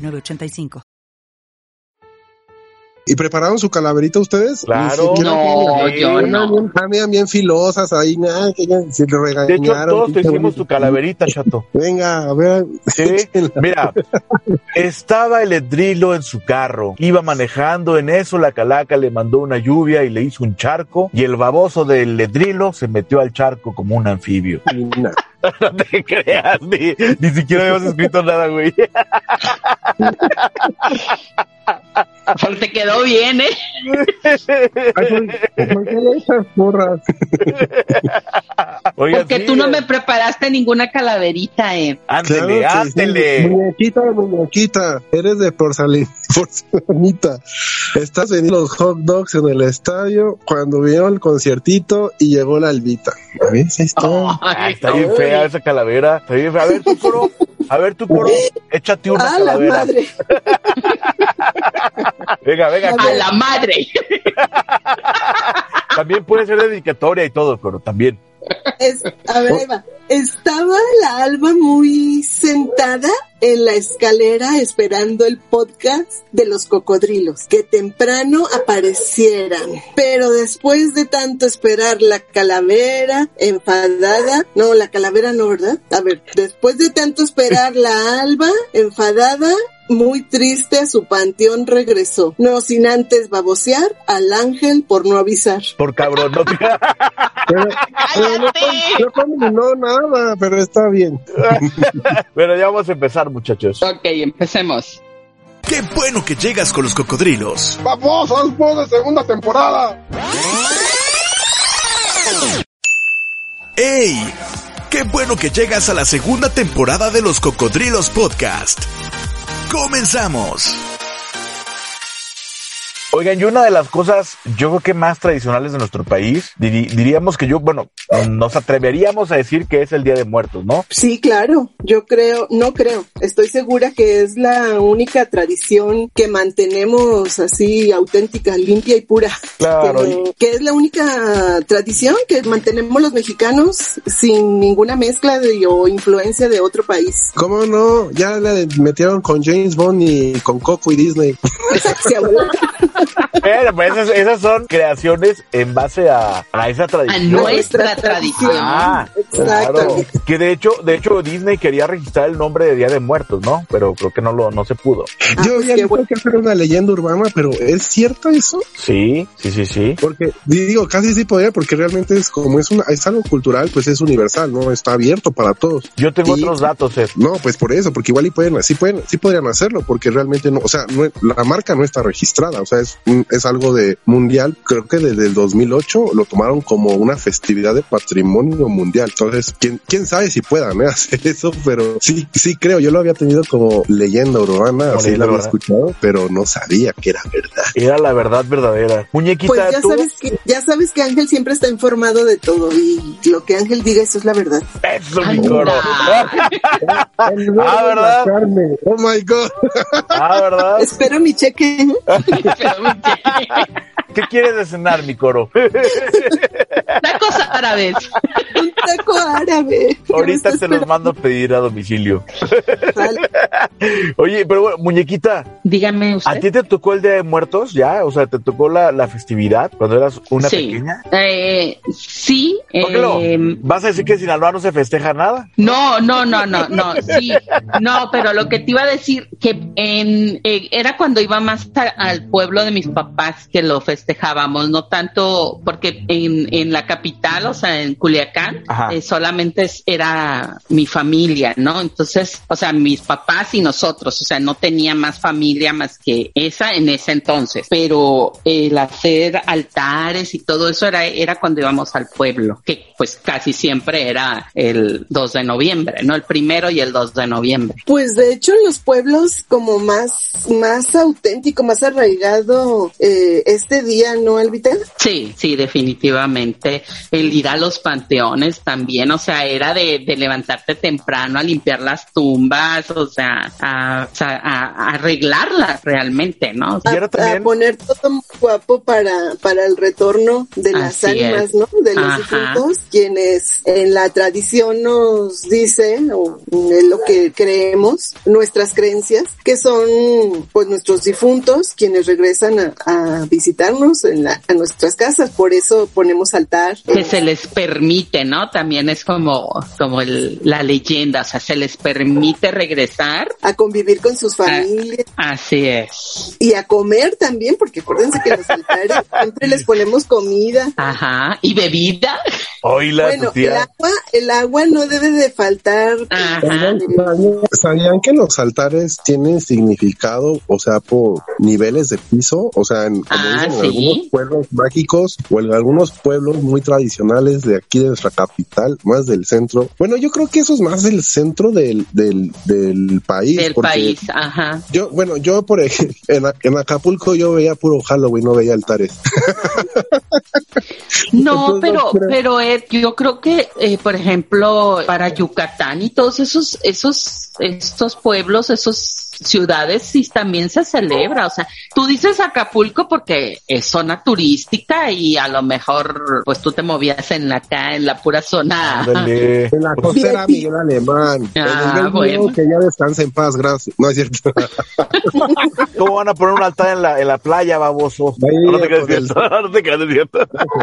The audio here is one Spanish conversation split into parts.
906985. ¿Y prepararon su calaverita ustedes? Claro. No, yo no. Bien, bien filosas ahí, nada, que ya se le regañaron. De hecho, todos te hicimos tu calaverita, chato. Venga, a ver. Sí, mira, estaba el edrilo en su carro, iba manejando, en eso la calaca le mandó una lluvia y le hizo un charco, y el baboso del edrilo se metió al charco como un anfibio. No. te creas, ni, ni siquiera habíamos escrito nada, güey. Pero te quedó bien, ¿eh? ¿Por qué esas porras? Porque sí, tú no me preparaste ninguna calaverita, ¿eh? Ándele, Claro sí. ándele. Muñequita, muñequita, eres de porcelanita. Estás vendiendo los hot dogs en el estadio cuando vino el conciertito y llegó la albita. A ver, ahí está. Ay, está bien fea esa calavera. Fea. A ver, tu coro. A ver, tu coro. Échate una ¡A la calavera. madre! Venga, venga. A la madre. También puede ser dedicatoria y todo, pero también. A ver. Estaba la Alba muy sentada en la escalera esperando el podcast de los cocodrilos, que temprano aparecieran. Pero después de tanto esperar la calavera enfadada, no, la calavera no, ¿verdad? A ver, después de tanto esperar la Alba enfadada, muy triste a su panteón regresó, no sin antes babosear al ángel por no avisar. Por cabrón, no te... Pero, pero no, no combinó nada, pero está bien. Bueno, ya vamos a empezar, muchachos. Ok, empecemos. Qué bueno que llegas con los cocodrilos. ¡Vamos, de segunda temporada! ¡Ey! Qué bueno que llegas a la segunda temporada de los Cocodrilos Podcast. Comenzamos. Oigan, y una de las cosas, yo creo que más tradicionales de nuestro país, diri- diríamos que yo, bueno, nos atreveríamos a decir que es el Día de Muertos, ¿no? Sí, claro. Yo creo, no creo. Estoy segura que es la única tradición que mantenemos así auténtica, limpia y pura. Claro. Que, que es la única tradición que mantenemos los mexicanos sin ninguna mezcla de, o influencia de otro país. ¿Cómo no? Ya le metieron con James Bond y con Coco y Disney. Pero pues esas, esas son creaciones en base a, a esa A tradición. nuestra tradición. Ah, Exacto. claro. Que de hecho, de hecho Disney quería registrar el nombre de Día de Muertos, ¿no? Pero creo que no lo, no se pudo. Ah, Yo no bueno. creo que hacer una leyenda urbana, pero ¿es cierto eso? Sí, sí, sí, sí. Porque digo, casi sí podría, porque realmente es como es una, es algo cultural, pues es universal, ¿no? Está abierto para todos. Yo tengo otros datos, Ed. No, pues por eso, porque igual y pueden, sí pueden, sí podrían hacerlo, porque realmente no, o sea, no, la marca no está registrada, o sea, es, es algo de mundial, creo que desde el 2008 lo tomaron como una festividad de patrimonio mundial, entonces, quién, quién sabe si puedan ¿eh? hacer eso, pero sí, sí creo, yo lo había tenido como leyenda urbana, Como así lo había escuchado, pero no sabía que era verdad. Era la verdad verdadera. Muñequita, Pues ya tú. sabes que, ya sabes que Ángel siempre está informado de todo y lo que Ángel diga eso es la verdad. Eso, mi coro. Ah, ¿verdad? Carne. Oh my god. Ah, ¿verdad? Espero mi cheque. ¿Qué quieres de cenar, mi coro? Tacos árabes. Un taco árabe. Ahorita ¿Qué te los mando a pedir a domicilio. Oye, pero bueno, muñequita, Dígame ¿a usted. ti te tocó el Día de Muertos ya? O sea, ¿te tocó la, la festividad cuando eras una sí. pequeña? Eh, sí. Eh, ¿Vas a decir que en Sinaloa no se festeja nada? No, no, no, no, no, sí, no, pero lo que te iba a decir que en eh, era cuando iba más a- al pueblo de mis papás que lo festejábamos, no tanto porque en, en la capital, o sea, en Culiacán, eh, solamente era mi familia, ¿no? Entonces, o sea, mis papás y nosotros, o sea, no tenía más familia más que esa en ese entonces, pero el hacer altares y todo eso era, era cuando íbamos al pueblo, que pues casi siempre era el 2 de noviembre, ¿no? El primero y el 2 de noviembre. Pues de hecho en los pueblos como más, más auténtico, más arraigado eh, este día, ¿no, Albita? Sí, sí, definitivamente. El ir a los panteones también, o sea, era de, de levantarte temprano a limpiar las tumbas, o sea, a, a, arreglarlas realmente, ¿no? A, poner todo guapo para, para el retorno de las ánimas, ¿no? De los difuntos, quienes en la tradición nos dicen, o en lo que creemos, nuestras creencias, que son pues nuestros difuntos quienes regresan a, a visitarnos en la, a nuestras casas, por eso ponemos altar. Que se les permite, ¿no? También es como, como el, la leyenda, o sea, se les permite regresar. A convivir con sus familias. así es. Y a comer también, porque acuérdense que los altares siempre les ponemos comida. Ajá, y bebida. bueno, el agua, el agua no debe de faltar. ¿Sabían que los altares tienen significado, o sea, por niveles de piso? O sea, en, ah, algunos pueblos mágicos o en algunos pueblos muy tradicionales de aquí de nuestra capital, más del centro. Bueno, yo creo que eso es más del centro del, del, del país. Del país, ajá. Yo, bueno, yo por ejemplo, en, Acapulco yo veía puro Halloween, no veía altares. no, pero, pero Ed, yo creo que, eh, por ejemplo, para Yucatán y todos esos, esos, estos pueblos, esos ciudades sí también se celebra. O sea, tú dices Acapulco porque es zona turística y a lo mejor pues tú te movías en la acá, en la pura zona. La costera Miguel Alemán. Ah, bueno. Que ya descanse en paz, gracias. No es cierto. ¿Cómo van a poner un altar en la, en la playa, baboso? no te quedes cierto. No te quedes cierto.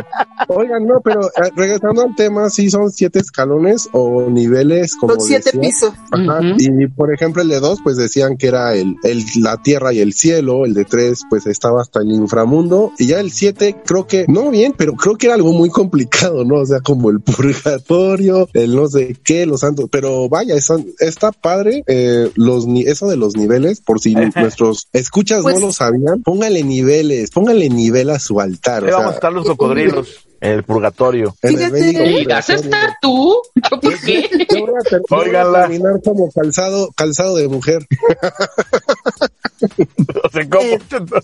Oigan, no, pero eh, regresando al tema, sí son siete escalones o niveles como. Son siete pisos. Y por ejemplo, el de dos, pues decían que era el, el, la tierra y el cielo, el de tres pues estaba hasta el inframundo y ya el siete creo que, no bien, pero creo que era algo muy complicado, ¿no? O sea, como el purgatorio, el no sé qué, los santos, pero vaya, está, padre eh, los eso de los niveles, por si nuestros escuchas no pues lo sabían, póngale niveles, póngale nivel a su altar. vamos a estar los cocodrilos el purgatorio. Fíjate, ¿vas a estar tú? ¿Por qué? Oiganla. como calzado, calzado de mujer. Eh,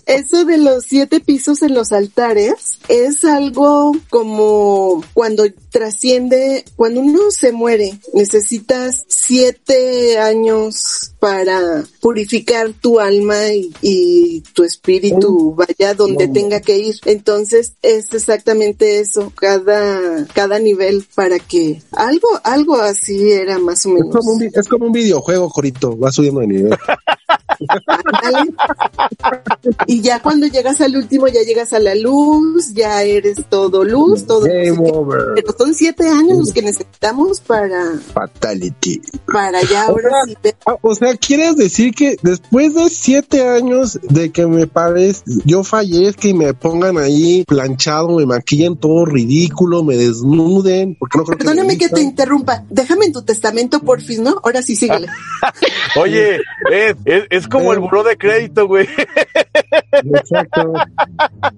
eso de los siete pisos en los altares es algo como cuando trasciende, cuando uno se muere, necesitas siete años para purificar tu alma y, tu espíritu vaya donde tenga que ir. Entonces es exactamente eso, cada, cada nivel para que algo, algo así era más o menos. Es como un, es como un videojuego, Corito, va subiendo de nivel. y ya cuando llegas al último, ya llegas a la luz, ya eres todo luz, todo. Pero son siete años los que necesitamos para. Fatality. Para ya ahora ah, O sea, ¿quieres decir que después de siete años de que me pares, yo fallezca y me pongan ahí planchado, me maquillen todo ridículo, me desnuden? Porque no Perdóname que, te interrumpa. Déjame en tu testamento, porfis, ¿no? Ahora sí, síguele. Oye, es, es como el buró de crédito, güey. Exacto.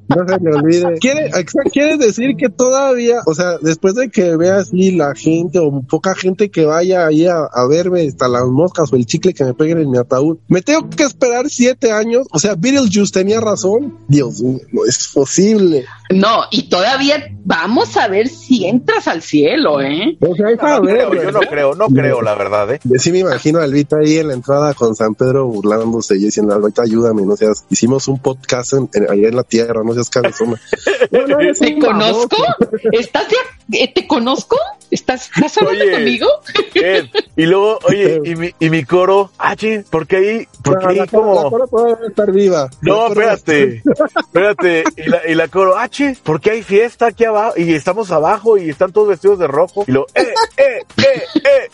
No se me olvide. ¿Quiere, quiere decir que todavía, o sea, después de que vea así la gente o poca gente que vaya ahí a, verme hasta las moscas o el chicle que me peguen en mi ataúd, me tengo que esperar siete años. O sea, Beetlejuice tenía razón. Dios mío, no es posible. No, y todavía vamos a ver si entras al cielo, ¿eh? O sea, no, creo, yo no creo, no creo, la verdad, ¿eh? Sí me imagino a Alvita ahí en la entrada con San Pedro burlándose y diciendo, Alvita, ayúdame, no seas, hicimos un podcast en, allá en la tierra, no seas cabezona. ¿Te conozco? ¿Estás de, eh, ¿Te conozco? ¿Estás, ¿estás hablando conmigo? y luego, oye, y mi, y mi coro, ah, ¿por qué ahí? Porque ahí como... La coro puede estar viva. No, espérate, espérate, y la, y la coro, ah, ¿por qué hay fiesta aquí abajo? Y estamos abajo y están todos vestidos de rojo. Y lo, eh, eh, eh, eh.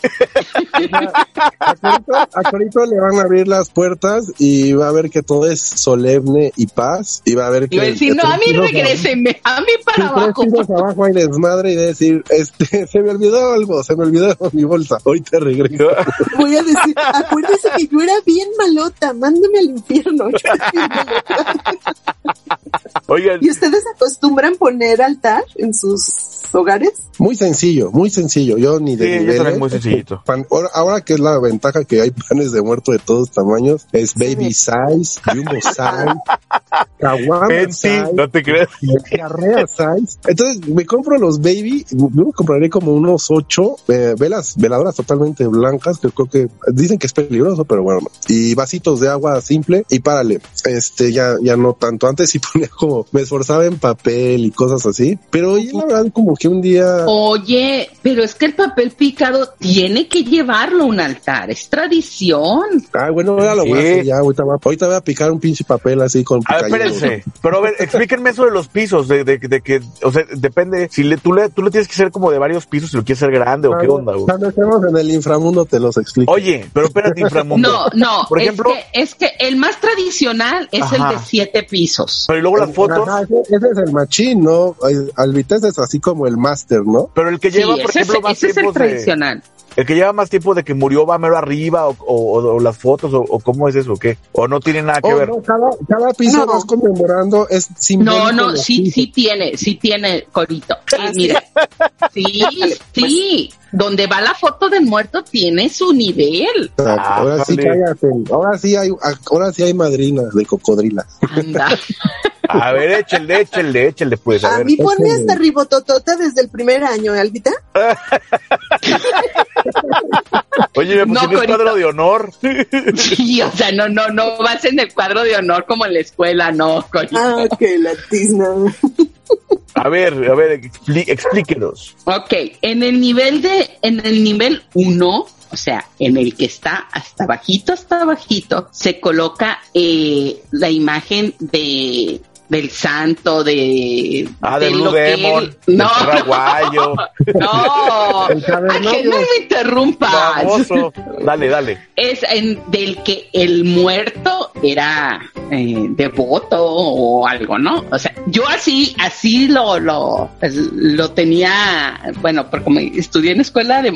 A Corito, le van a abrir las puertas y va a ver que todo es solemne y paz, iba a ver que... Y decir, no, a mí regrésenme, a mí para abajo. abajo hay desmadre y decir, este, se me olvidó algo, se me olvidó mi bolsa, hoy te regreso. Voy a decir, acuérdese que yo era bien malota, mándame al infierno. Oigan. ¿Y ustedes acostumbran poner altar en sus hogares? Muy sencillo, muy sencillo. Yo ni de sí, niveles, muy sencillito. Pan, ahora, ahora, que es la ventaja que hay panes de muerto de todos tamaños, es baby size, jumbo size, caguama size, no te creas. Size. Entonces me compro los baby, yo me compraré como unos ocho eh, velas, veladoras totalmente blancas, que creo que dicen que es peligroso, pero bueno, y vasitos de agua simple y párale. Este ya, ya no tanto. Antes sí ponía como, me esforzaba en papel y cosas así, pero ya la verdad como que un día. Oye, pero es que el papel picado tiene que llevarlo a un altar, es tradición. Ah, bueno, ahora lo voy a hacer ya, ahorita, va, ahorita voy a picar un pinche papel así con A ver, espérense, pero a ver, explíquenme eso de los pisos, de, de, de, que, o sea, depende, si le, tú, le, tú le tienes que hacer como de varios pisos, si lo quieres hacer grande o qué onda, güey. Cuando estemos en el inframundo te los explico. Oye, pero espérate, inframundo. No, no, por ejemplo. Es que, es que el más tradicional es Ajá. el de siete pisos. Pero y luego las fotos. Ajá, ese, ese, es el machín, ¿no? Alvites es así como el máster, ¿no? Pero el que lleva, sí, por ese ejemplo, es, más ese es el tradicional. De, el que lleva más tiempo de que murió va mero arriba o, o, o las fotos o, o, cómo es eso o qué o no tiene nada que oh, ver no, cada, cada piso no. vas conmemorando es no no sí sí tiene sí tiene corito. Sí, Ah, mira. sí. Sí donde va la foto del muerto tiene su nivel. Ah, ahora sí cállate. Ahora sí hay ahora sí hay madrinas de cocodrilas. Anda a ver, échenle, échenle, échenle, pues. A, a ver. mí pone hasta ribototota desde el primer año, ¿eh, Albita. Oye, me pusieron no, cuadro de honor. Sí, o sea, no, no, no vas en el cuadro de honor como en la escuela, no, Corito. Ah, que la tizna. A ver, a ver, explí, explíquenos. Ok, en el nivel de, en el nivel 1, o sea, en el que está hasta bajito, hasta bajito, se coloca eh, la imagen de del santo, de... Ah, de Blue Demon, él... no, Raguayo. No, Ángel, no me interrumpas. Famoso. Dale, dale. Es en, del que el muerto era eh, devoto o algo, ¿no? O sea, yo así, así lo, lo, lo tenía, bueno, porque como estudié en escuela de,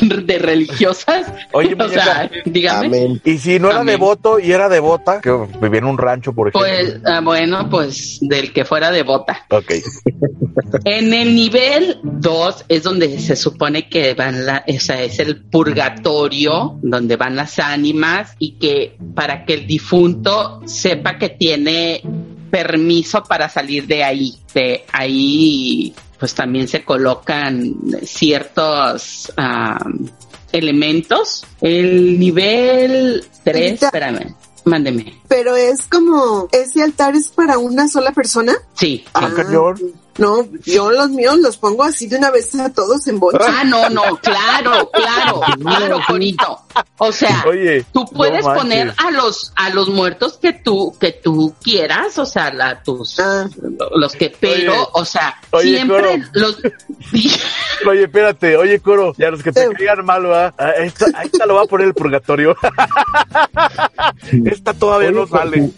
de religiosas, Oye, o sea, dígame. Amén. Y si no era Amén. devoto y era devota, que vivía en un rancho, por ejemplo. Pues, ah, bueno, pues del que fuera devota. Ok. En el nivel 2 es donde se supone que van la, o sea, es el purgatorio, donde van las ánimas y que para que el difunto sepa que tiene permiso para salir de ahí. De ahí, pues también se colocan ciertos um, elementos. El nivel 3, espérame. Mándeme. Pero es como, ¿ese altar es para una sola persona? Sí. Ah, cañón. No, yo los míos los pongo así de una vez a todos en bolsa. Ah, no, no, claro, claro, claro, Corito. O sea, Oye, tú puedes no poner a los a los muertos que tú que tú quieras, o sea, la, tus Ah. los que pero, Oye, o sea, oye, siempre Coro. los Oye, espérate, oye, Coro, ya los que te Eh. caigan mal, ¿verdad? Ah, Esta, esta lo va a poner el purgatorio. esta todavía no Oye, pues, sale.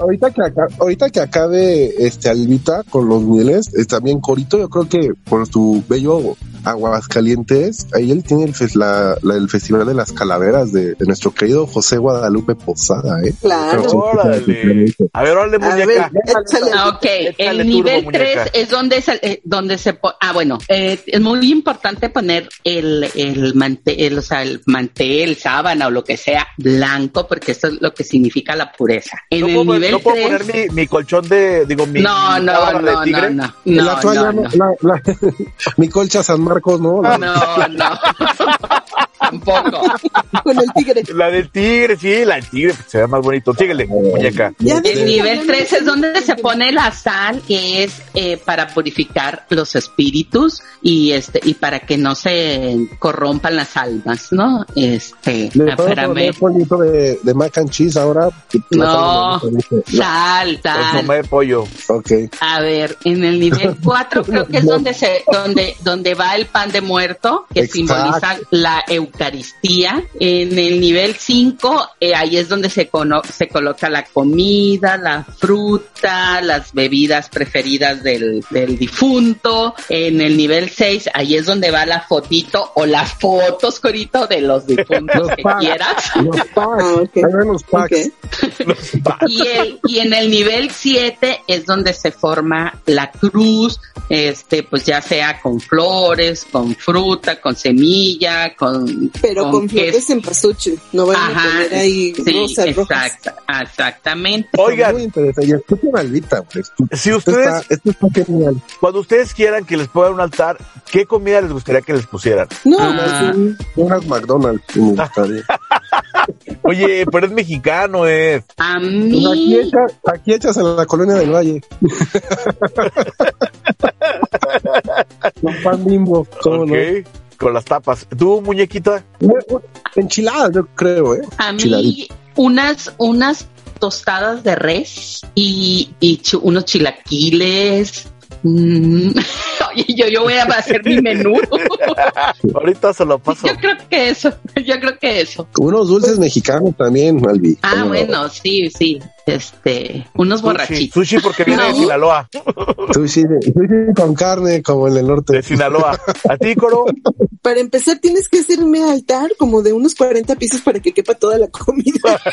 Ahorita que ahorita que acabe este Albita con los eh, también Corito, yo creo que por su bello Aguascalientes, ahí él tiene el, fes- la- la- el festival de las calaveras de, de nuestro querido José Guadalupe Posada, ¿eh? Claro. Pero sí, Órale. A ver, órale, A ver, muñeca. échale. Ah, ok, Échale el nivel turbo, 3 muñeca. es donde se, eh, donde se ah bueno, eh, es muy importante poner el el mantel, o sea, el mantel, sábana o lo que sea blanco porque eso es lo que significa la pureza. En ¿No el puedo, nivel no puedo 3 poner mi, mi colchón de, digo, mi no, mi no, sábana de no, no, no, la no, toalla, no, no, la- la- mi colcha San Marcos, ¿no? La- no, no, tampoco. Con el tigre. La del tigre, sí, la del tigre, se ve más bonito. Síguele, muñeca. El nivel ya 3 no es donde se pone la sal, que es eh, para purificar los espíritus y este y para que no se corrompan las almas, ¿no? Este, Le poner polvito de, de mac and cheese ahora. No, sal, Pues sal. tomé pollo. Ok. A ver, en el nivel 4 creo que es donde se donde donde va el pan de muerto que Exacto. simboliza la Eucaristía. En el nivel 5, eh, ahí es donde se, cono- se coloca la comida, la fruta, las bebidas preferidas del, del difunto. En el nivel 6, ahí es donde va la fotito o las fotos, Corito, de los difuntos Los que packs. quieras. Los packs. Ah, los packs. Y, el, y en el nivel 7 es donde se forma la cruz, este, pues ya sea con flores, con fruta, con semilla, con... Pero con, flores en pasuche. No van a Ajá, poner ahí sí, rosas rojas. exacta- exactamente. Oigan, Muy interesante. Y escuchen a Albita, pues. si Esto ustedes, está, esto está cuando ustedes quieran que les pongan un altar, ¿qué comida les gustaría que les pusieran? No, Ah. bien, Unas McDonald's. me gustaría. Oye, pero es mexicano, eh. A Pues aquí, mí, hecha- aquí hechas en la colonia del Valle. Con pan bimbo. ¿cómo Ok, no? Con las tapas. ¿Tú, muñequita? Enchiladas, yo creo, ¿eh? a mí unas, unas tostadas de res y, y unos chilaquiles. Mm, Oye, yo, yo voy a hacer mi menú. Ahorita se lo paso. Yo creo que eso, yo creo que eso. Unos dulces mexicanos también, Albi. Ah, bueno, sí, sí. Este, unos Sushi, borrachitos. sushi porque viene de. Sinaloa. Sushi, de- sushi con carne, como en el norte. De Sinaloa. ¿A ti, Coro? para empezar tienes que hacerme altar como de unos 40 pisos para que quepa toda la comida.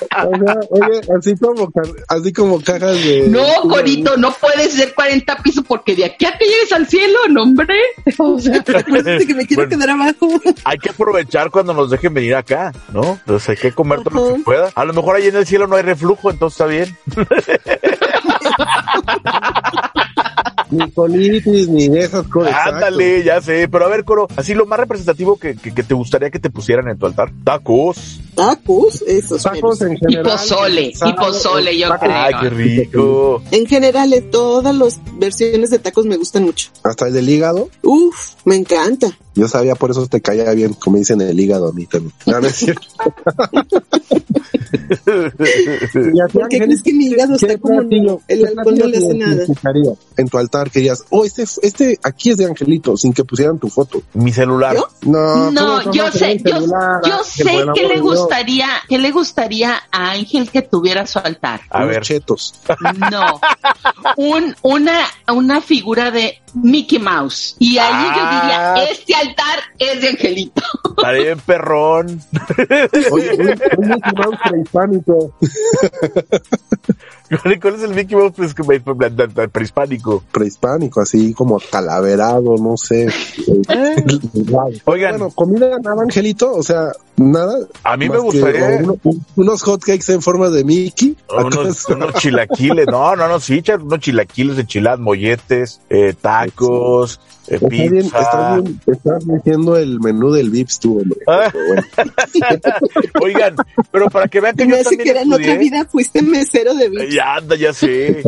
O sea, oye, así como, así como cajas de... No, Corito, no puedes ser 40 pisos porque de aquí a que llegues al cielo, no, hombre. O sea, que me quiero Bueno. quedar abajo. Hay que aprovechar cuando nos dejen venir acá, ¿no? Entonces hay que comer todo lo que Ujú. se pueda. A lo mejor ahí en el cielo no hay reflujo, entonces está bien. Ni colitis, ni de esas cosas. Ándale, ya sé. Pero a ver, Coro, así lo más representativo que, que, que te gustaría que te pusieran en tu altar. Tacos. Tacos, esos. Tacos en y general. pozole, y pozole, yo tacos. Ay, qué creo. rico. En general, eh, todas las versiones de tacos me gustan mucho. Hasta el del hígado. Uf, me encanta. Yo sabía, por eso te caía bien, como dicen el hígado a mí también. No, no es cierto. Y a ti, ¿Por qué crees que mi hígado ¿qué está como el alcohol no le hace nada? En tu altar querías, oh, este, este aquí es de Angelito, sin que pusieran tu foto. Mi celular. ¿Yo? No, No, ¿cómo yo sé, yo, celular, yo Ángel, sé que le gustaría, que le gustaría a Ángel que tuviera su altar. A ver. chetos. No, un, una, una figura de Mickey Mouse. Y ahí Ah. yo diría, este altar es de Angelito. Estaré bien perrón. Oye. ¿Cuál es el Mickey Mouse pues, que me- prehispánico? Prehispánico, así como calaverado, no sé. Oigan. Bueno, comida nada, Angelito, o sea, nada. A mí me gustaría uno- un- unos hotcakes en forma de Mickey. unos, chilaquiles. No, no, no, sí, char- unos chilaquiles, enchiladas, molletes, eh, tacos, eh, Está bien, pizza. estás, bien, estás diciendo el menú del Vips tú, hombre. Ah. Pero bueno. Oigan, pero para que vean que Y me yo también que era en otra vida fuiste mesero de bicho. Ya anda, ya sé.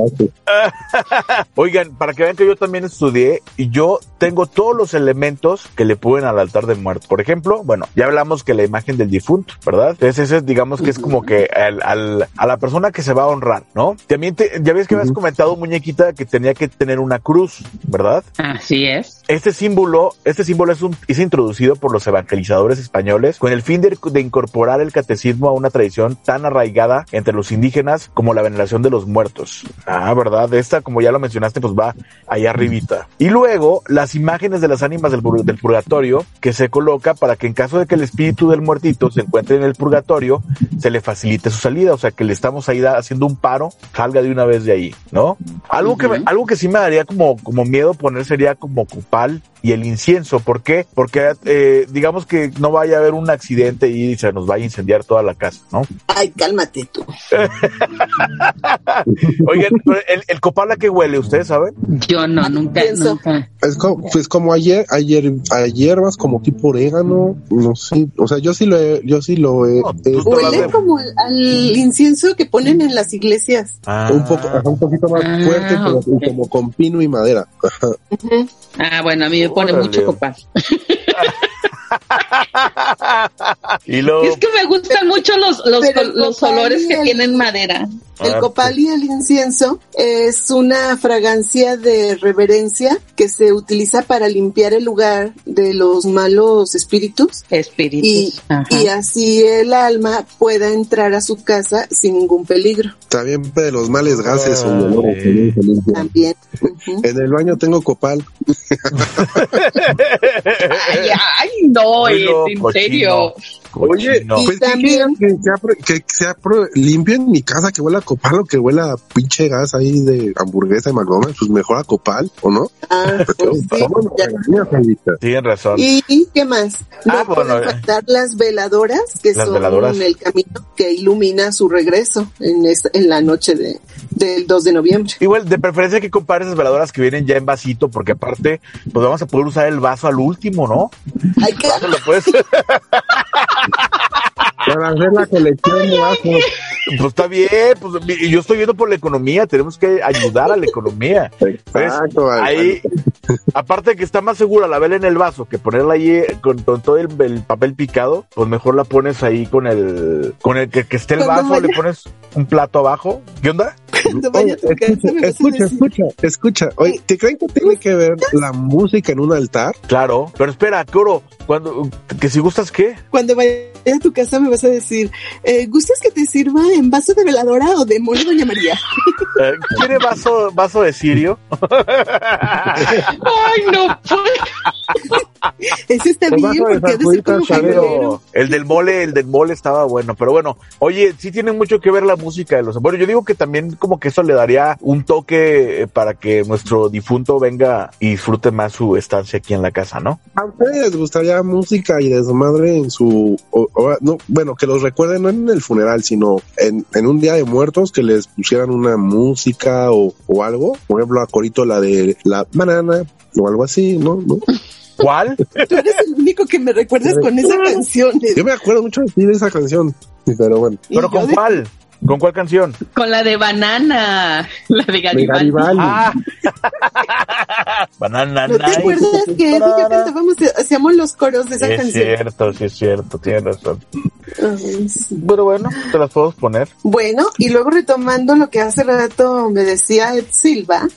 Oigan, para que vean que yo también estudié y yo tengo todos los elementos que le ponen al altar de muerto. Por ejemplo, bueno, ya hablamos que la imagen del difunto, ¿verdad? Entonces ese es, digamos que es como que al, al- a la persona que se va a honrar, ¿no? También te, ya ves que habías Ujú. comentado, muñequita, que tenía que tener una cruz, ¿verdad? Así es. Este símbolo, este símbolo es, un, es introducido por los evangelizadores españoles con el fin de, de incorporar el catecismo a una tradición tan arraigada entre los indígenas como la veneración de los muertos. Ah, ¿verdad? Esta, como ya lo mencionaste, pues va allá arribita. Y luego, las imágenes de las ánimas del, pur- del purgatorio que se coloca para que en caso de que el espíritu del muertito se encuentre en el purgatorio, se le facilite su salida. O sea, que le estamos ahí haciendo un paro, salga de una vez de ahí, ¿no? Algo que, algo que sí me daría como, como miedo poner sería como copal y el incienso. ¿Por qué? Porque eh, digamos que no vaya a haber un accidente y se nos vaya a incendiar toda la casa, ¿no? Ay, cálmate tú. Oigan, el, el copal a qué huele, ¿ustedes saben? Yo no, nunca, nunca. Es como, pues como ayer, ayer, a hierbas como tipo orégano, no sé, o sea, yo sí lo he, yo sí lo he, No, he- tú- Huele como al, al incienso que ponen en las iglesias. Ah, un poco, un poquito más Ah, fuerte, pero como con pino y madera. Ajá. Ah, bueno, a mí me pone Órale. mucho copal. y luego, Es que me gustan mucho los, los, el los olores que el- tienen madera. El Ah, copal y el incienso es una fragancia de reverencia que se utiliza para limpiar el lugar de los malos espíritus y, Espíritus. Y así el alma pueda entrar a su casa sin ningún peligro. También de los males gases o Ay. limpian. También. En el baño tengo copal. Ay, ay, no, en cochino. Y Pues ¿qué también- que sea, que sea pro- limpio en mi casa, que huela a copal o que huela a pinche gas ahí de hamburguesa de McDonald's, pues mejor a copal, ¿o no? Ah, pues sí, razón. ¿Y qué más? No Ah, bueno, pueden eh. faltar las veladoras, que Las son veladoras. el camino que ilumina su regreso en, esta- en la noche de, del 2 de noviembre. Igual, de preferencia que compare esas veladoras que vienen ya en vasito, porque aparte, pues vamos a poder usar el vaso al último, ¿no? Hay que, Vaso lo puedes- Para hacer la colección de vasos. Pues está bien, pues yo estoy viendo por la economía, tenemos que ayudar a la economía. Exacto. al- Ahí, aparte de que está más segura la vela en el vaso que ponerla ahí eh, con, con todo el, el papel picado, pues mejor la pones ahí con el, con el que, que esté el Cuando vaso, le pones un plato abajo. ¿Qué onda? cuando vaya a tu Oye, casa escucha, me vas a escucha, decir, escucha, escucha. Oye, ¿te creen que tiene que ver la música en un altar? Claro, pero espera, Coro, cuando, que si gustas, ¿qué? cuando vaya a tu casa me vas a decir, eh, ¿gustas que te sirva en vaso de veladora o de mole Doña María? Eh, ¿Quiere vaso, vaso de cirio? Ay, no, pues. Ese está bien porque ha de ser como. El del mole, el del mole estaba bueno, pero bueno, oye, sí tiene mucho que ver la música de los. Bueno, yo digo que también como que eso le daría un toque eh, para que nuestro difunto venga y disfrute más su estancia aquí en la casa, ¿no? ¿A ustedes les gustaría música y desmadre en su... o- o- no, bueno, que los recuerden no en el funeral, sino en, en un día de muertos, que les pusieran una música o, o algo? Por ejemplo, a Corito la de la banana o algo así, ¿no? ¿No? ¿Cuál? Tú eres el único que me recuerdas con esa canción. Yo me acuerdo mucho de ti de esa canción, pero bueno. ¿Pero con de- cuál? ¿Con cuál canción? Con la de banana. La de De Garibaldi. Garibaldi. Ah. Banana ¿No te Night. acuerdas que Eddie yo cantábamos, hacíamos los coros de esa Es canción? cierto, sí es cierto, tienes razón. Ay, sí. Pero bueno, te las puedo poner. Bueno, y luego retomando lo que hace rato me decía Ed Silva,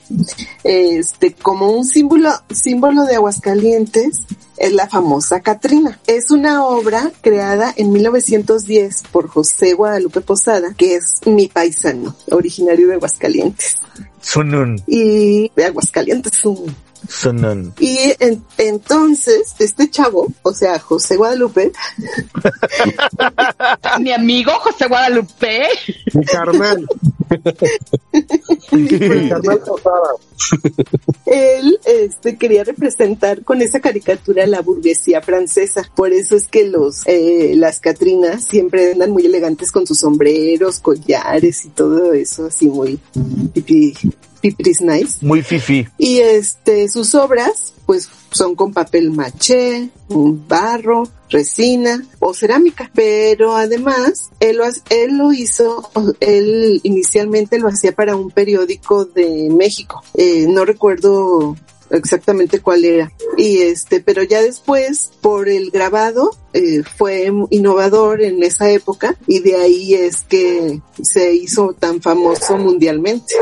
este, como un símbolo, símbolo de Aguascalientes, es la famosa Catrina. Es una obra creada en 1910 por José Guadalupe Posada, que es mi paisano, originario de Aguascalientes. Y de Aguascalientes, un y en- entonces, este chavo, o sea, José Guadalupe, Mi amigo José Guadalupe. Mi carnal. Él este, quería representar con esa caricatura la burguesía francesa. Por eso es que los eh, las Catrinas siempre andan muy elegantes con sus sombreros, collares y todo eso, así muy pipi, pipris nice. Muy fifi. Y este, sus obras, pues, son con papel maché, un barro, resina o cerámica. Pero además, él lo, él lo hizo, él inicialmente lo hacía para un periódico de México. Eh, no recuerdo exactamente cuál era. Y este, pero ya después, por el grabado, eh, fue innovador en esa época y de ahí es que se hizo tan famoso mundialmente.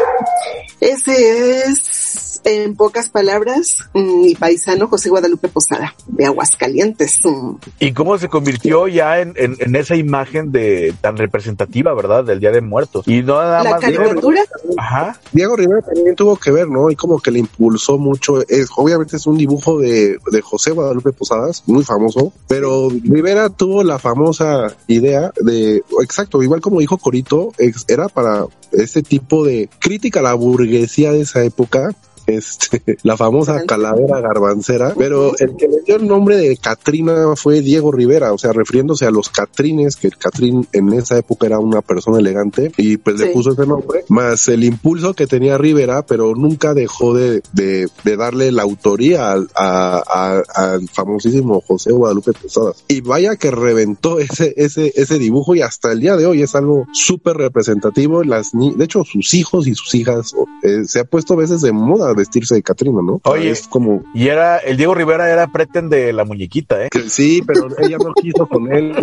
Ese es, en pocas palabras, mm, mi paisano José Guadalupe Posada, de Aguascalientes. Mm. ¿Y cómo se convirtió ya en, en, en esa imagen de tan representativa, verdad, del Día de Muertos? Y no nada La más. caricatura, Ajá. Diego Rivera también tuvo que ver, ¿no? Y como que le impulsó mucho. Es, obviamente es un dibujo de, de José Guadalupe Posadas, muy famoso, pero Rivera tuvo la famosa idea de, exacto, igual como dijo Corito, ex- era para ese tipo de crítica a la burguesía de esa época. Este, la famosa calavera garbancera, pero el que le dio el nombre de Catrina fue Diego Rivera, o sea, refiriéndose a los Catrines, que Catrín en esa época era una persona elegante, y pues le Sí. puso ese nombre, más el impulso que tenía Rivera, pero nunca dejó de, de, de darle la autoría al, a- a- famosísimo José Guadalupe Posadas. Y vaya que reventó ese, ese, ese dibujo y hasta el día de hoy es algo súper representativo. Las de hecho, sus hijos y sus hijas eh, se ha puesto a veces de moda a vestirse de Catrina, ¿no? Oye. es como Y era, el Diego Rivera era preten de la muñequita, ¿eh? que sí, pero ella no quiso con él.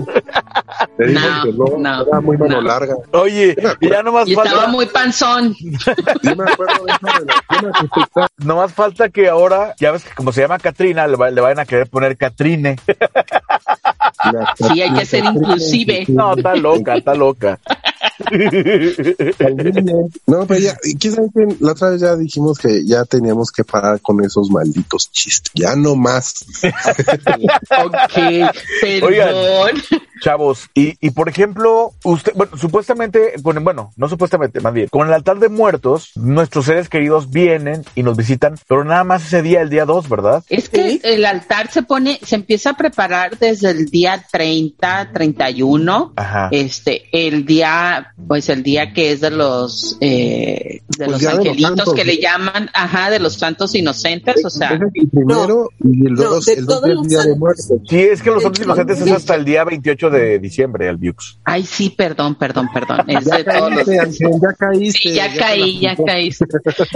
Le dijo No, que no, no, era muy mano no. larga. Oye, y ya nomás Y estaba falta, muy panzón. Yo me acuerdo de nomás falta que ahora, ya ves que como se llama Catrina, le, va- le vayan a querer poner Catrine. Sí, hay que ser inclusive. No, está loca, está loca. No, pero ya, ¿quién sabe qué? La otra vez ya dijimos que ya teníamos que parar con esos malditos chistes. Ya no más. Ok, Oigan. Chavos, y, y por ejemplo, usted, bueno, supuestamente, con- bueno, no supuestamente, más bien, con el altar de muertos, nuestros seres queridos vienen y nos visitan, pero nada más ese día, el día 2, ¿verdad? Es que Sí. el altar se pone, se empieza a preparar desde el día 30, 31. Ajá. Este, el día, pues el día que es de los, eh, de Pues los Día de los angelitos Santos. que le llaman, ajá, de los santos inocentes, o sea, el primero y el no, dos, de el todos los Día de. Muertos. Sí, es que los santos inocentes es hasta el día 28 de diciembre, el Viux. ay sí, perdón, perdón, perdón, es Ya de todos los caíste, Ángel, ya caíste. Sí, ya caí, ya caí.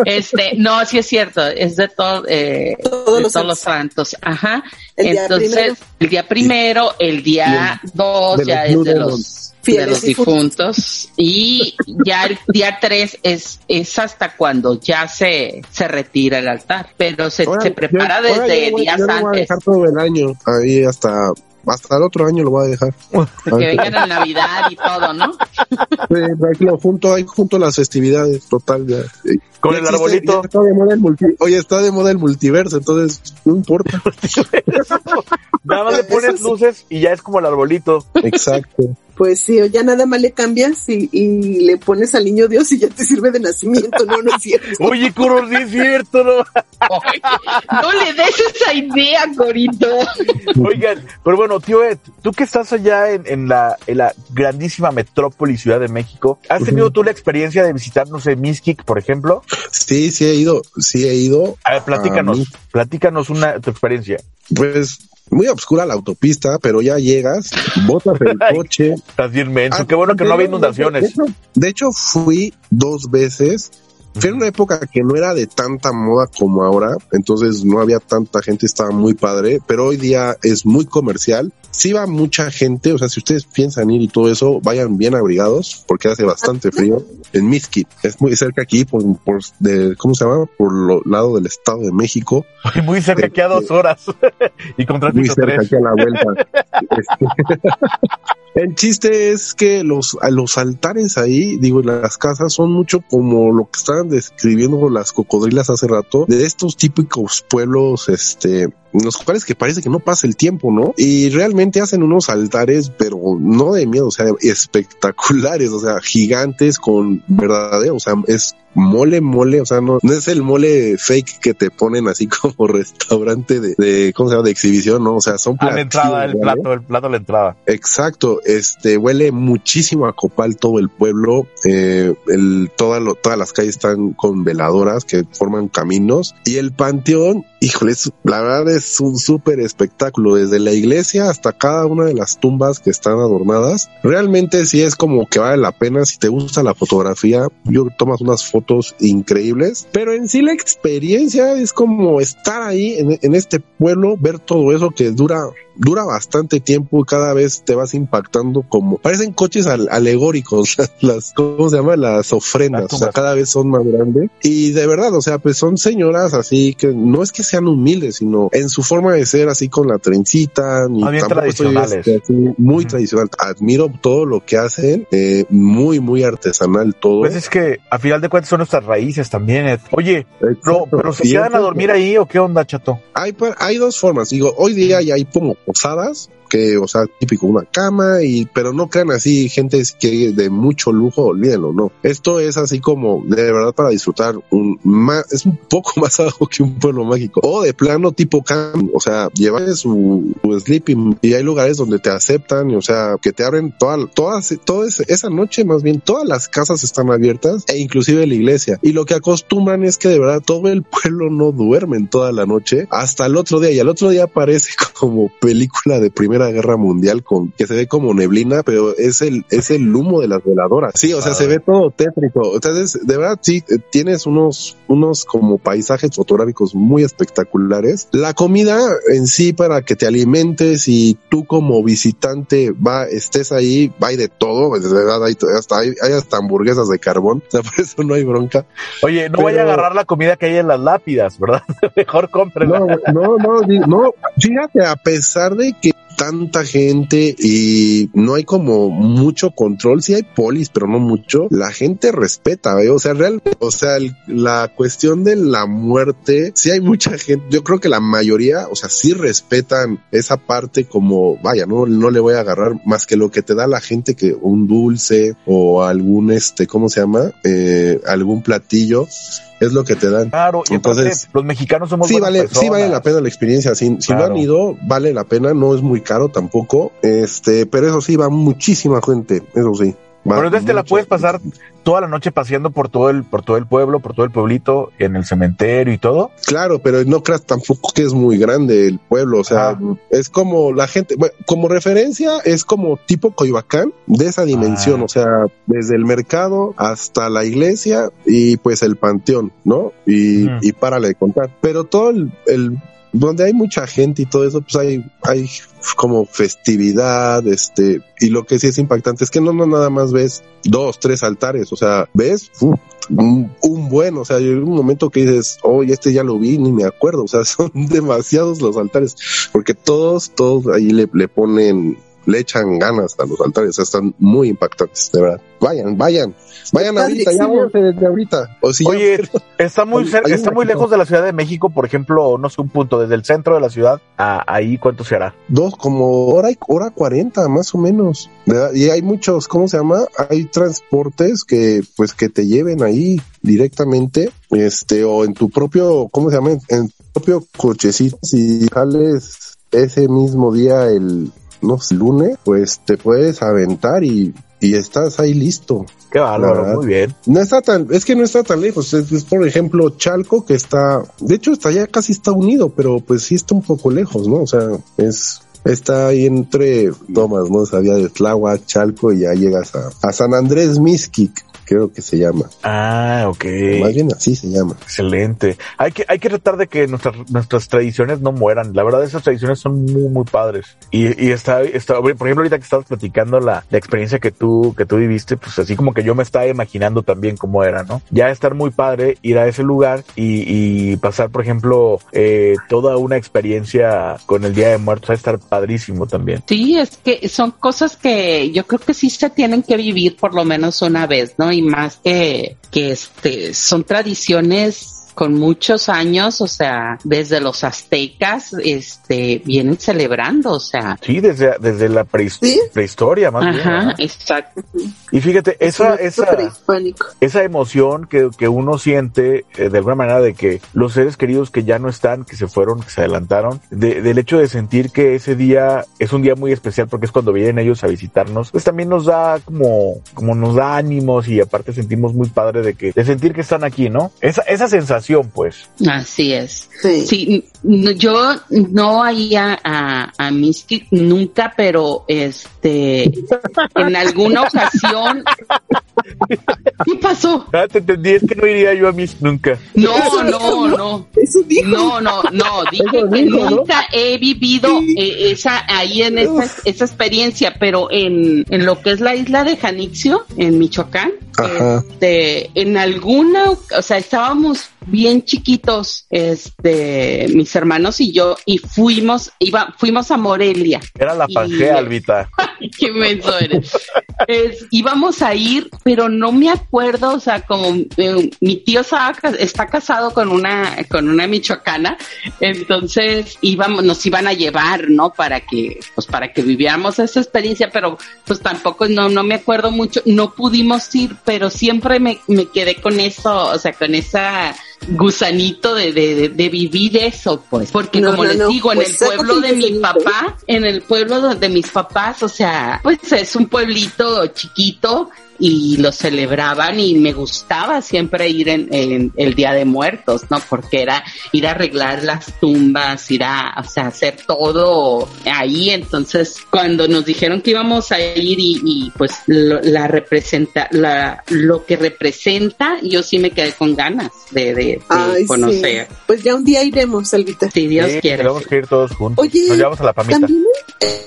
Este, no, sí es cierto, es de todo, eh, Todos de los todos los santos. ajá. El Entonces, el día primero, el día dos ya los es de los Fieles de los difuntos y ya el día tres es es hasta cuando ya se se retira el altar, pero se, Ahora, se prepara yo- desde yo voy- días yo lo voy a antes. dejar todo el año. Ahí hasta, hasta el otro año lo voy a dejar. Que vengan en Navidad y todo, ¿no? Sí, tranquilo, junto, ahí junto a las festividades, total, ya. Con ya el existe- arbolito. ya está de moda el multi, oye, está de moda el multiverso, entonces no importa. Nada más le pones luces y ya es como el arbolito. Exacto. Pues sí, o ya nada más le cambias y, y le pones al niño Dios y ya te sirve de nacimiento, no, no es cierto. Oye, Coro, sí es cierto, ¿no? No le des esa idea, Corito. Oigan, pero bueno, tío Ed, tú que estás allá en, en la, en la grandísima metrópoli Ciudad de México, ¿has tenido tú la experiencia de visitar, no sé, Miskik, por ejemplo? Sí, sí he ido, sí he ido. A ver, platícanos, a platícanos una, tu experiencia. pues muy obscura la autopista, pero ya llegas, botas el coche. Estás bien menso, Ah, qué bueno que no había De inundaciones. hecho, de hecho, fui dos veces. Fue en una época que no era de tanta moda como ahora, entonces no había tanta gente, estaba muy padre, pero hoy día es muy comercial. Sí va mucha gente, o sea, si ustedes piensan ir y todo eso, vayan bien abrigados, porque hace bastante frío. En Miskit, es muy cerca aquí, por, por de, ¿cómo se llama? Por lo lado del Estado de México, muy cerca aquí a dos horas. y con muy cerca tres. aquí a la vuelta. Este, El chiste es que los, los altares ahí, digo, las casas son mucho como lo que estaban describiendo las cocodrilas hace rato, de estos típicos pueblos, este, los cuales que parece que no pasa el tiempo, ¿no? Y realmente hacen unos altares, pero no de miedo, o sea, espectaculares, o sea, gigantes con verdadero, o sea, es mole, mole, o sea, no, no es el mole fake que te ponen así como restaurante de, de ¿cómo se llama? De exhibición, ¿no? O sea, son A la entrada, el plato, el plato a la entrada. Exacto, este huele muchísimo a copal todo el pueblo, eh, el, toda lo- todas las calles están con veladoras que forman caminos y el panteón, híjole, es- la verdad es un súper espectáculo, desde la iglesia hasta cada una de las tumbas que están adornadas. Realmente sí es como que vale la pena si te gusta la fotografía, yo tomas unas fotos increíbles, pero en sí la experiencia es como estar ahí en, en este pueblo, ver todo eso que dura dura bastante tiempo y cada vez te vas impactando como parecen coches al- alegóricos las, cómo se llama las ofrendas o sea cada vez son más grandes. Y de verdad o sea pues son señoras así que no es que sean humildes sino en su forma de ser así con la trencita ni tampoco estoy, tradicionales. este, así, muy tradicional. Admiro todo lo que hacen eh, muy muy artesanal todo. Pues es que a final de cuentas son nuestras raíces también. Oye, pero, Exacto. pero ¿se Y quedan a dormir ahí o qué onda, chato? hay, pa- hay dos formas. Digo, hoy día ya hay como posadas, o sea, típico una cama, y, pero no crean así, gente que de mucho lujo, olvídenlo, no. Esto es así como de verdad para disfrutar un más, es un poco más abajo que un pueblo mágico. O de plano tipo camp, o sea, llevar su, sleeping, y hay lugares donde te aceptan, o sea, que te abren toda, todas, toda esa noche, más bien, todas las casas están abiertas, e inclusive la iglesia. Y lo que acostumbran es que de verdad todo el pueblo no duerme en toda la noche hasta el otro día y al otro día parece como película de primera Primera Guerra Mundial con que se ve como neblina, pero es el es el humo de las veladoras. Sí, o sea, se ve todo tétrico. Entonces, de verdad, sí, eh, tienes unos unos como paisajes fotográficos muy espectaculares. La comida en sí para que te alimentes y tú como visitante va estés ahí, va de todo, de verdad hay hasta hay, hasta hamburguesas de carbón, o sea, por eso no hay bronca. Oye, no vaya a agarrar la comida que hay en las lápidas, ¿verdad? Mejor cómprela. No, no, no, no, fíjate, a pesar de que tanta gente y no hay como mucho control. Sí hay polis, pero no mucho. La gente respeta, ¿eh? o sea, realmente, o sea, la cuestión de la muerte, sí hay mucha gente. Yo creo que la mayoría, o sea, sí respetan esa parte como, vaya, no, no le voy a agarrar más que lo que te da la gente que un dulce o algún, este, ¿cómo se llama? Eh, algún platillo es lo que te dan. Claro, entonces los mexicanos somos sí vale, sí vale la pena la experiencia. Si, si no han ido, vale la pena, no es muy caro tampoco. Este, pero eso sí va muchísima gente, eso sí. Pero entonces te la puedes pasar toda la noche paseando por todo el, por todo el pueblo, por todo el pueblito, en el cementerio y todo. Claro, pero no creas tampoco que es muy grande el pueblo. O sea, es como la gente, bueno, como referencia, es como tipo Coyoacán, de esa dimensión. Ah. O sea, desde el mercado hasta la iglesia y pues el panteón, ¿no? Y, y párale de contar. Pero todo el, el donde hay mucha gente y todo eso, pues hay, hay como festividad, este, y lo que sí es impactante es que no, no nada más ves dos, tres altares, o sea, ves un, un, buen, o sea, hay un momento que dices, oh, este ya lo vi, ni me acuerdo, o sea, son demasiados los altares, porque todos, todos ahí le, le ponen le echan ganas a los altares, están muy impactantes, de verdad. Vayan, vayan, vayan ahorita, ya desde ahorita. Oye, está muy cerca, está muy lejos de la Ciudad de México, por ejemplo, no sé, un punto, desde el centro de la ciudad a ahí, ¿cuánto se hará? Dos, como hora y hora cuarenta, más o menos. Y hay muchos, ¿cómo se llama? Hay transportes que, pues, que te lleven ahí directamente, este, o en tu propio, ¿cómo se llama? En tu propio cochecito, si sales ese mismo día el no lunes, pues te puedes aventar y, y estás ahí listo. Qué bárbaro, muy bien. No está tan, es que no está tan lejos. Es, por ejemplo Chalco que está, de hecho está ya casi está unido, pero pues sí está un poco lejos, ¿no? O sea, es está ahí entre Tomás, ¿no? Sabía de Tláhuac, Chalco y ya llegas a, a San Andrés Mixquic creo que se llama. Ah, ok. Más bien así se llama. Excelente. Hay que, hay que tratar de que nuestras, nuestras tradiciones no mueran. La verdad, esas tradiciones son muy, muy padres. Y, y está, está, por ejemplo, ahorita que estabas platicando la, la experiencia que tú, que tú viviste, pues así como que yo me estaba imaginando también cómo era, ¿no? Ya estar muy padre, ir a ese lugar y, y pasar, por ejemplo, eh, toda una experiencia con el Día de Muertos, a estar padrísimo también. Sí, es que son cosas que yo creo que sí se tienen que vivir por lo menos una vez, ¿no? Y más que, que este, son tradiciones con muchos años, o sea, desde los aztecas, este, vienen celebrando, o sea. Sí, desde, desde la prehistoria, más Ajá, exacto. Y fíjate, esa, esa, esa emoción que, que uno siente eh, de alguna manera de que los seres queridos que ya no están, que se fueron, que se adelantaron, del hecho de sentir que ese día es un día muy especial porque es cuando vienen ellos a visitarnos, pues también nos da como, como nos da ánimos y aparte sentimos muy padre de que, de sentir que están aquí, ¿no? Esa, esa sensación pues. Así es. Sí. yo no había a, a Miski nunca, pero este, en alguna ocasión. ¿Qué pasó? Ah, te entendí, es que no iría yo a Misk nunca. No, no, no. Eso dijo. No, no, no. Dije que nunca he vivido eh, esa, ahí en esa, esa experiencia, pero en, en lo que es la isla de Janixio, en Michoacán, este, en alguna, o sea, estábamos bien chiquitos, este, mis hermanos y yo, y fuimos, iba, fuimos a Morelia. Era la Pangea, Albita. qué menso eres. íbamos a ir, pero no me acuerdo, o sea, como eh, mi tío está, casado con una, con una michoacana, entonces íbamos, nos iban a llevar, ¿no? Para que, pues para que viviéramos esa experiencia, pero pues tampoco, no, no me acuerdo mucho, no pudimos ir, pero siempre me, me quedé con eso, o sea, con esa gusanito de, de, de, vivir eso, pues, porque como les digo, en pues el pueblo de mi papá, en el pueblo de mis papás, o sea, pues es un pueblito chiquito y lo celebraban y me gustaba siempre ir en, en el Día de Muertos, ¿no? Porque era ir a arreglar las tumbas, ir a, o sea, hacer todo ahí. Entonces, cuando nos dijeron que íbamos a ir y, y pues lo, la representa, la, lo que representa, yo sí me quedé con ganas de, de, de Ay, conocer. sí. Pues ya un día iremos, Salvita. Si Dios Sí, quiere. Tenemos que ir todos juntos. Oye, Nos llevamos a la pamita. También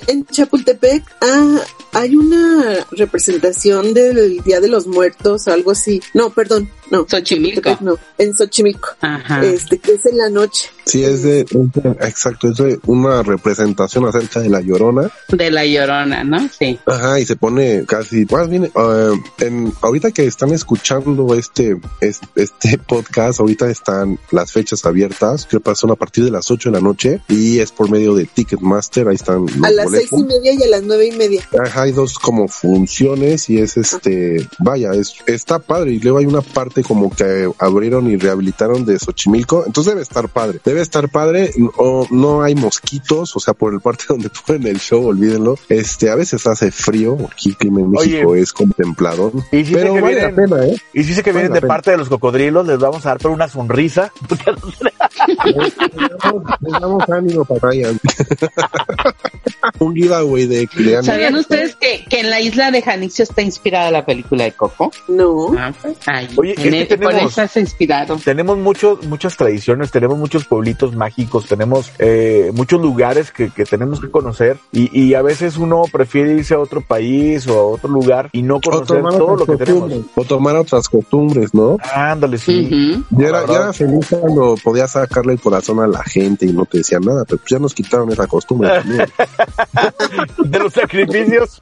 en Chapultepec ah, hay una representación del Día de los Muertos, algo así. No, perdón, no. Xochimilco. Chapultepec No, en Xochimilco. Ajá. Este, que es en la noche. Sí, es de, es de- exacto, es de una representación acerca de la llorona. De la llorona, ¿no? Sí. Ajá, y se pone casi, más bien, eh, en, ahorita que están escuchando este, es- este podcast, ahorita están las fechas abiertas, que pasan a partir de las 8 de la noche y es por medio de Ticketmaster, ahí están los A las seis y media y a las nueve y media. Ajá, hay dos como funciones y es este, vaya, es, está padre. Y luego hay una parte como que abrieron y rehabilitaron de Xochimilco, entonces debe estar padre. Debe estar padre, no, no hay mosquitos, o sea, por el parte donde ponen el show, olvídenlo. Este, a veces hace frío, aquí el clima en México Oye. es contemplado. Y si Pero que vale vienen, la pena, ¿eh? y si dice que Vale vienen de pena. parte de los cocodrilos, les vamos a dar por una sonrisa. Les damos- les damos ánimo para Ryan. Un giveaway de, de ánimo. ¿Sabían ustedes que, que en la isla de Janicio está inspirada la película de Coco? No. Ah, pues. Oye, en es que el- por tenemos- esa se inspiraron. tenemos muchos, muchas tradiciones, tenemos muchos pueblitos mágicos, tenemos eh, muchos lugares que, que tenemos que conocer y, y a veces uno prefiere irse a otro país o a otro lugar y no O conocer tomar, todo lo otras que tenemos. costumbres, o tomar otras costumbres, ¿no? Ándale, sí. Yo era, La yo verdad. era feliz cuando podía sacarle el corazón a la gente y no te decían nada, pero pues ya nos quitaron esa costumbre también. De los sacrificios.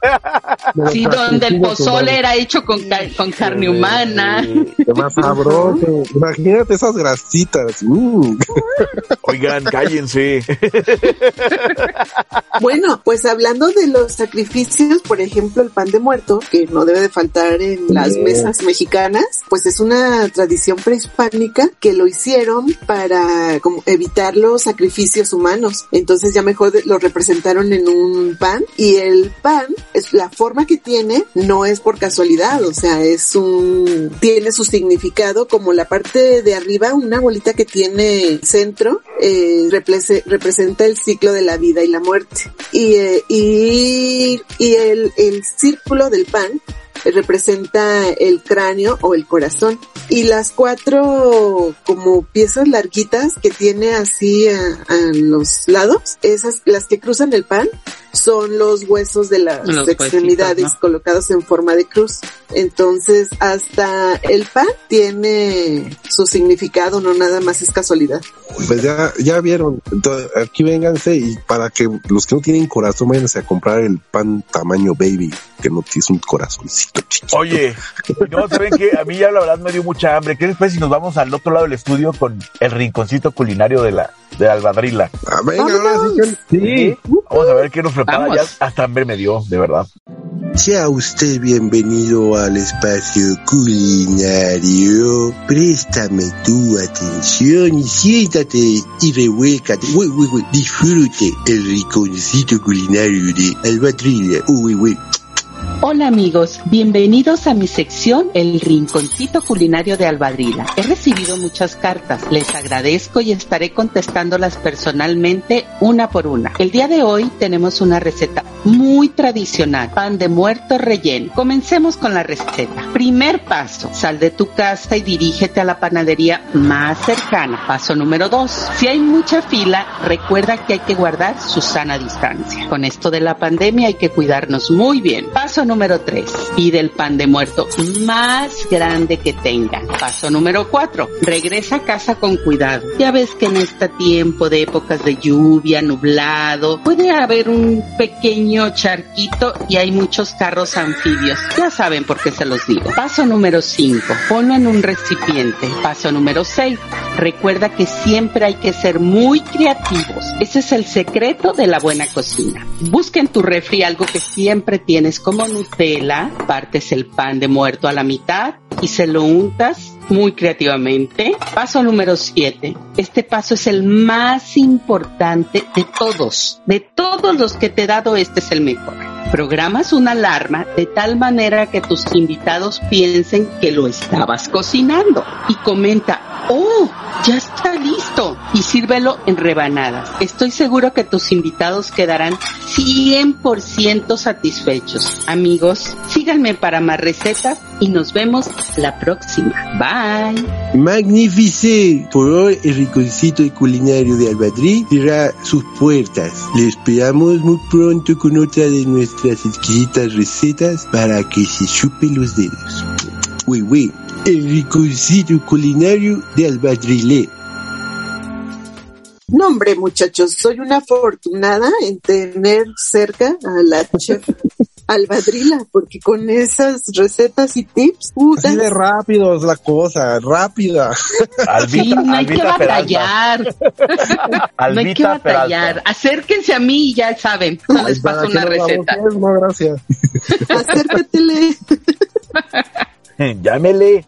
Sí, donde el pozole era hecho con, con carne humana. Más sabroso. Imagínate esas grasitas. Mm. Oigan, cállense. Bueno, pues hablando de los sacrificios, por ejemplo, el pan de muerto, que no debe de faltar en las Bien. mesas mexicanas, pues es una tradición prehispánica que lo hicieron para como evitar los sacrificios humanos. Entonces ya mejor lo representaron en un pan y el pan es la forma que tiene no es por casualidad, o sea, es un tiene su significado como la parte de arriba, una bolita que tiene centro, eh, represe- representa el ciclo de la vida y la muerte. Y, eh, y, y el, el círculo del pan representa el cráneo o el corazón. Y las cuatro como piezas larguitas que tiene así a, a los lados, esas, las que cruzan el pan, son los huesos de las Los extremidades huesitos, ¿no? colocados en forma de cruz. Entonces, hasta el pan tiene su significado, no nada más es casualidad. Pues ya, ya vieron. Entonces, aquí vénganse y para que los que no tienen corazón váyanse a comprar el pan tamaño baby, que no tiene un chiquito. Oye, no, ¿saben qué? A mí ya la verdad me dio mucha hambre. ¿Qué les parece si nos vamos al otro lado del estudio con el rinconcito culinario de la de Albadrila? Ah, venga, ahora sí que sí. Vamos a ver qué nos prepara. Vamos. Ya hasta hambre me dio, de verdad. Sea usted bienvenido al espacio culinario. Préstame tu atención y siéntate y revuélcate. Uy, uy, uy. Disfrute el rinconcito culinario de Albatrilla. Uy, uy. Hola amigos, bienvenidos a mi sección El Rinconcito Culinario de Albadrila. He recibido muchas cartas, les agradezco y estaré contestándolas personalmente una por una. El día de hoy tenemos una receta muy tradicional, pan de muerto relleno. Comencemos con la receta. Primer paso, sal de tu casa y dirígete a la panadería más cercana. Paso número dos, si hay mucha fila, recuerda que hay que guardar su sana distancia. Con esto de la pandemia hay que cuidarnos muy bien. Paso número 3. Pide el pan de muerto más grande que tengan. Paso número 4. Regresa a casa con cuidado. Ya ves que en este tiempo de épocas de lluvia, nublado, puede haber un pequeño charquito y hay muchos carros anfibios. Ya saben por qué se los digo. Paso número 5. Ponlo en un recipiente. Paso número 6. Recuerda que siempre hay que ser muy creativos. Ese es el secreto de la buena cocina. Busca en tu refri algo que siempre tienes como Nutella, partes el pan de muerto a la mitad y se lo untas muy creativamente. Paso número 7. Este paso es el más importante de todos. De todos los que te he dado, este es el mejor. Programas una alarma de tal manera que tus invitados piensen que lo estabas cocinando y comenta, oh, ya está listo y sírvelo en rebanadas. Estoy seguro que tus invitados quedarán 100% satisfechos. Amigos, síganme para más recetas y nos vemos la próxima. Bye. Magnifique. Por hoy el rinconcito culinario de Albadrí cierra sus puertas. Le esperamos muy pronto con otra de nuestras exquisitas recetas para que se chupe los dedos. Uy, uy. El rinconcito culinario de Albadrilé. No, hombre, muchachos, soy una afortunada en tener cerca a la chef Albadrila, porque con esas recetas y tips, puta, Así de rápido es la cosa, rápida. Sí, Albita, no hay que Albita Peralta. batallar. No hay que batallar. Peralta. Acérquense a mí y ya saben. No les paso que una receta. No, gracias. acércatele. Llámele.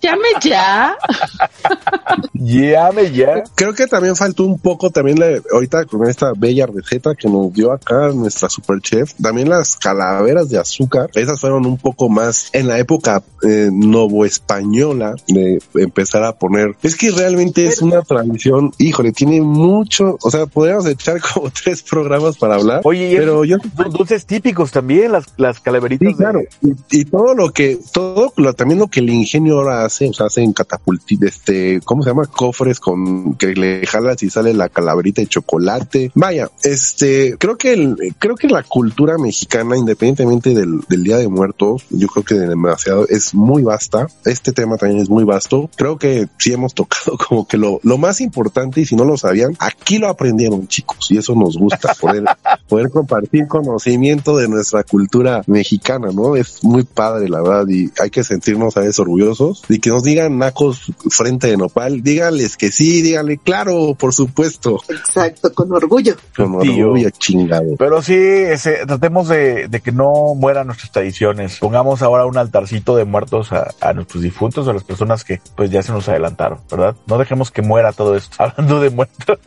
Llame ya. Llame ya. Creo que también faltó un poco también ahorita con esta bella receta que nos dio acá nuestra super chef. También las calaveras de azúcar. Esas fueron un poco más en la época eh, novoespañola de empezar a poner. Es que realmente es una tradición. Híjole, tiene mucho. O sea, podríamos echar como tres programas para hablar. Oye, pero yo Du- Dulces típicos también, las, las calaveritas. Sí, claro. de- Y, y todo lo que, todo lo, también lo que el ingenio ahora hace, o sea, hacen catapulti, este, ¿cómo se llama? Cofres con que le jalas y sale la calaverita de chocolate. Vaya, este, creo que el, creo que la cultura mexicana, independientemente del, del Día de Muertos, yo creo que demasiado, es muy vasta. Este tema también es muy vasto. Creo que sí hemos tocado como que lo, lo más importante y si no lo sabían, aquí lo aprendieron chicos y eso nos gusta poder, poder compartir conocimiento de nuestra cultura mexicana, ¿no? Es muy padre, la verdad, y hay que sentirnos a veces orgullosos y que nos digan nacos frente de nopal, díganles que sí, díganle, claro, por supuesto, Exacto, con orgullo. con Tío. orgullo chingado. Pero sí, ese, tratemos de, de que no mueran nuestras tradiciones. Pongamos ahora un altarcito de muertos a, a nuestros difuntos, a las personas que pues ya se nos adelantaron, ¿verdad? No dejemos que muera todo esto. Hablando de muertos.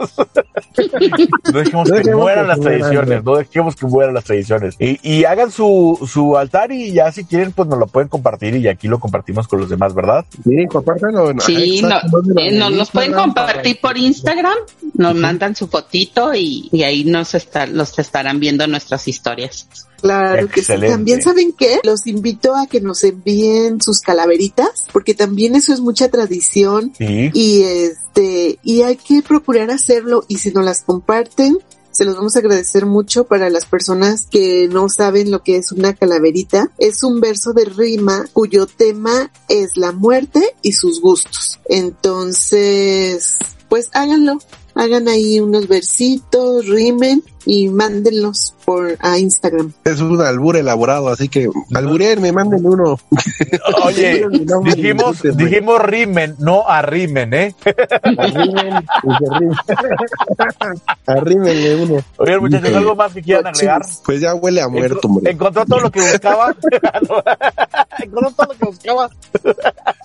no dejemos No que mueran las tradiciones, no dejemos que mueran las tradiciones. Y, y hagan su, su altar y ya si quieren pues nos lo pueden compartir y aquí lo compartimos con los demás, ¿verdad? Miren, compártanlo. en- Sí, no, eh, nos los pueden compartir por Instagram, nos mandan su fotito y, y ahí nos está, los estarán viendo nuestras historias. Claro que sí. Excelente. También saben qué, los invito a que nos envíen sus calaveritas, porque también eso es mucha tradición Sí. y este y hay que procurar hacerlo y si nos las comparten se los vamos a agradecer mucho para las personas que no saben lo que es una calaverita. Es un verso de rima cuyo tema es la muerte y sus gustos. Entonces, pues háganlo. Hagan ahí unos versitos, rimen y mándenlos por a Instagram. Es un albur elaborado, así que alburenme, mándenme uno. Oye, dijimos, dijimos rimen, no arrimen, ¿eh? Arrimen, arrímenle. Uno. Oigan, muchachos, ¿algo más que quieran agregar? Pues ya huele a muerto, hombre. ¿Encontró todo lo que buscaba? ¿Encontró todo lo que buscaba?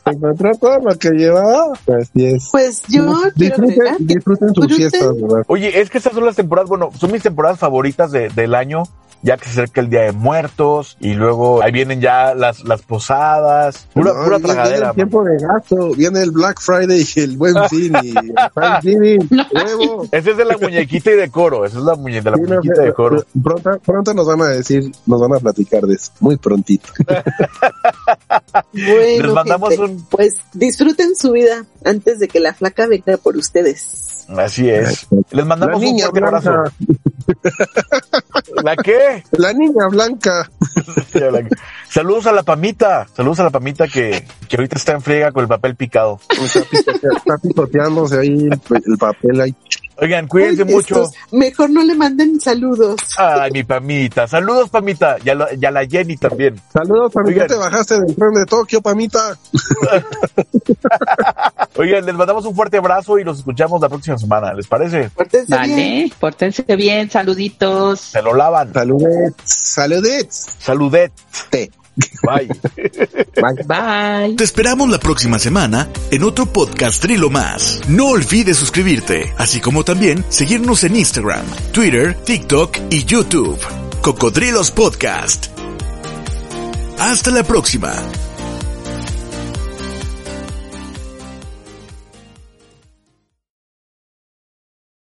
Encontró todo lo que llevaba. Así es. Pues yo disfruten, disfruten sus fiestas, ¿verdad? Oye, es que estas son las temporadas, bueno, son mis temporadas favoritas de- del año, ya que se acerca el Día de Muertos, y luego ahí vienen ya las, las posadas, pura, No, pura viene- viene tragadera. el tiempo de gasto, viene el Black Friday y el Buen Fin y el Thanksgiving. Huevo. Ese es de la muñequita y de coro, esa es la muñe, de la Sí, no muñequita de coro. Pronto, pronto nos van a decir, nos van a platicar de eso, muy prontito. Bueno, Les mandamos gente, un- pues disfruten su vida antes de que la flaca venga por ustedes. Así es. Les mandamos La un fuerte abrazo. ¿La qué? la niña blanca. Saludos a la Pamita, saludos a la Pamita que, que ahorita está en friega con el papel picado. Está, está pisoteándose ahí el, el papel ahí. Oigan, cuídense Ay, mucho. estos- mejor no le manden saludos. Ay, mi Pamita. Saludos, Pamita. Y a, la- y a la Jenny también. Saludos, Pamita, Oigan. te bajaste del tren de Tokio, Pamita. Oigan, les mandamos un fuerte abrazo y los escuchamos la próxima semana. ¿Les parece? Pórtense bien. Vale, pórtense bien, saluditos. Se lo lavan. Saludes. Saludet. Te. Bye. Bye. Bye. Te esperamos la próxima semana en otro podcast Trilo Más. No olvides suscribirte, así como también seguirnos en Instagram, Twitter, TikTok y YouTube. Cocodrilos Podcast. Hasta la próxima.